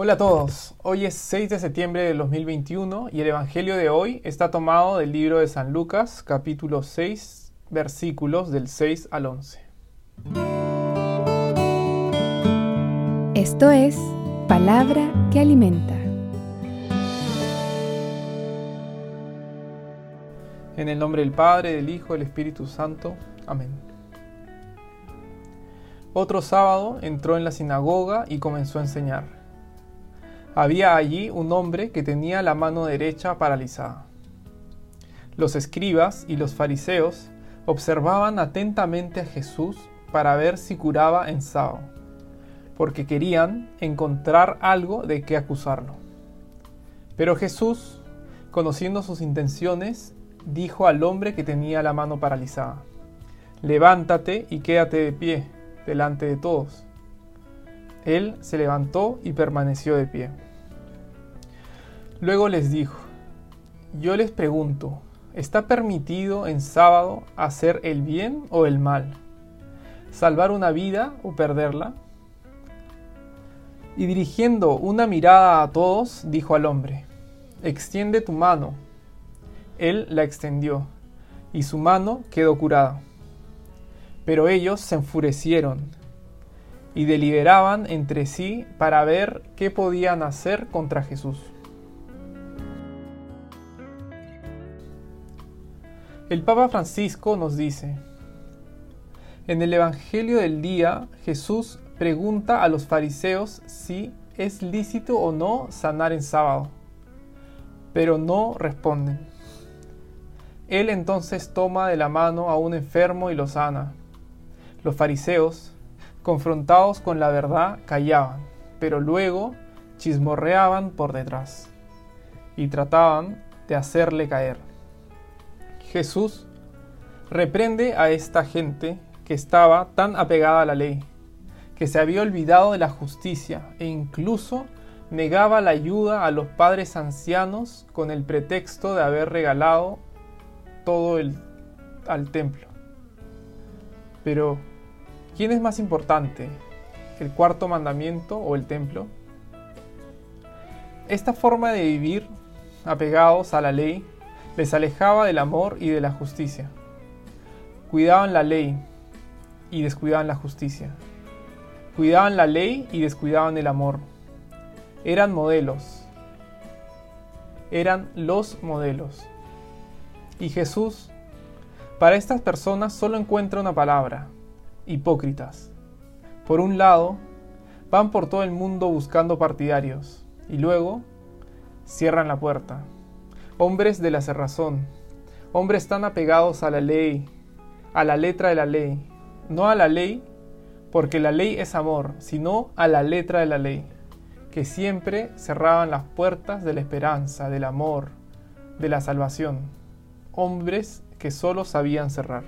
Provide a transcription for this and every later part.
Hola a todos, hoy es 6 de septiembre de 2021 y el Evangelio de hoy está tomado del libro de San Lucas, capítulo 6, versículos del 6 al 11. Esto es palabra que alimenta. En el nombre del Padre, del Hijo, del Espíritu Santo. Amén. Otro sábado entró en la sinagoga y comenzó a enseñar. Había allí un hombre que tenía la mano derecha paralizada. Los escribas y los fariseos observaban atentamente a Jesús para ver si curaba en sábado, porque querían encontrar algo de qué acusarlo. Pero Jesús, conociendo sus intenciones, dijo al hombre que tenía la mano paralizada, levántate y quédate de pie delante de todos. Él se levantó y permaneció de pie. Luego les dijo, yo les pregunto, ¿está permitido en sábado hacer el bien o el mal? ¿Salvar una vida o perderla? Y dirigiendo una mirada a todos, dijo al hombre, extiende tu mano. Él la extendió, y su mano quedó curada. Pero ellos se enfurecieron y deliberaban entre sí para ver qué podían hacer contra Jesús. El Papa Francisco nos dice, en el Evangelio del día Jesús pregunta a los fariseos si es lícito o no sanar en sábado, pero no responden. Él entonces toma de la mano a un enfermo y lo sana. Los fariseos, confrontados con la verdad, callaban, pero luego chismorreaban por detrás y trataban de hacerle caer. Jesús reprende a esta gente que estaba tan apegada a la ley, que se había olvidado de la justicia e incluso negaba la ayuda a los padres ancianos con el pretexto de haber regalado todo el, al templo. Pero, ¿quién es más importante? ¿El cuarto mandamiento o el templo? Esta forma de vivir, apegados a la ley, les alejaba del amor y de la justicia. Cuidaban la ley y descuidaban la justicia. Cuidaban la ley y descuidaban el amor. Eran modelos. Eran los modelos. Y Jesús, para estas personas solo encuentra una palabra, hipócritas. Por un lado, van por todo el mundo buscando partidarios y luego cierran la puerta. Hombres de la cerrazón, hombres tan apegados a la ley, a la letra de la ley, no a la ley, porque la ley es amor, sino a la letra de la ley, que siempre cerraban las puertas de la esperanza, del amor, de la salvación hombres que solo sabían cerrar.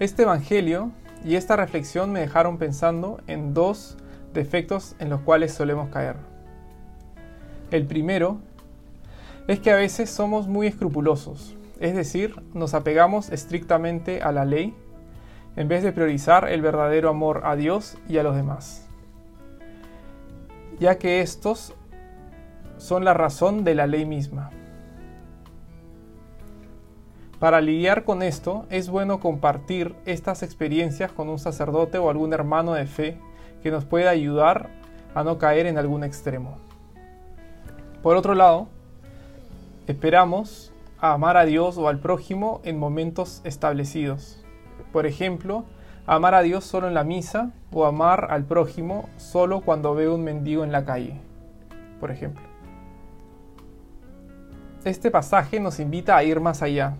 Este Evangelio y esta reflexión me dejaron pensando en dos defectos en los cuales solemos caer. El primero es que a veces somos muy escrupulosos, es decir, nos apegamos estrictamente a la ley en vez de priorizar el verdadero amor a Dios y a los demás, ya que estos son la razón de la ley misma. Para lidiar con esto, es bueno compartir estas experiencias con un sacerdote o algún hermano de fe que nos pueda ayudar a no caer en algún extremo. Por otro lado, esperamos a amar a Dios o al prójimo en momentos establecidos. Por ejemplo, amar a Dios solo en la misa o amar al prójimo solo cuando veo un mendigo en la calle, por ejemplo. Este pasaje nos invita a ir más allá,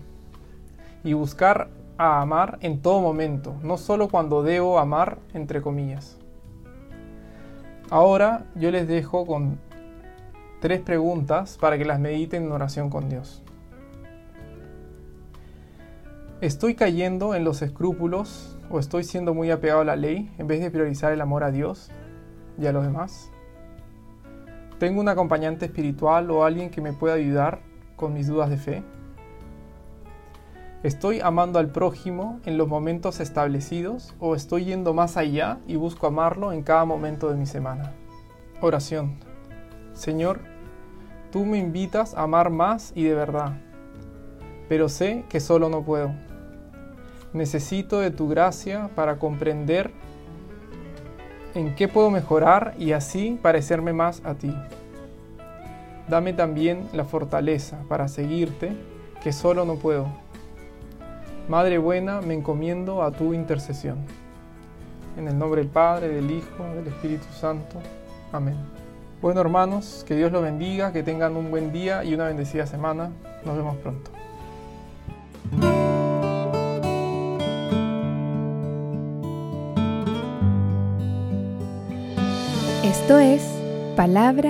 y buscar a amar en todo momento, no solo cuando debo amar, entre comillas. Ahora yo les dejo con tres preguntas para que las mediten en oración con Dios. ¿Estoy cayendo en los escrúpulos o estoy siendo muy apegado a la ley en vez de priorizar el amor a Dios y a los demás? ¿Tengo un acompañante espiritual o alguien que me pueda ayudar con mis dudas de fe? ¿Estoy amando al prójimo en los momentos establecidos o estoy yendo más allá y busco amarlo en cada momento de mi semana? Oración. Señor, tú me invitas a amar más y de verdad, pero sé que solo no puedo. Necesito de tu gracia para comprender en qué puedo mejorar y así parecerme más a ti. Dame también la fortaleza para seguirte, que solo no puedo. Madre buena, me encomiendo a tu intercesión. En el nombre del Padre, del Hijo, del Espíritu Santo. Amén. Bueno hermanos, que Dios los bendiga, que tengan un buen día y una bendecida semana. Nos vemos pronto. Esto es Palabra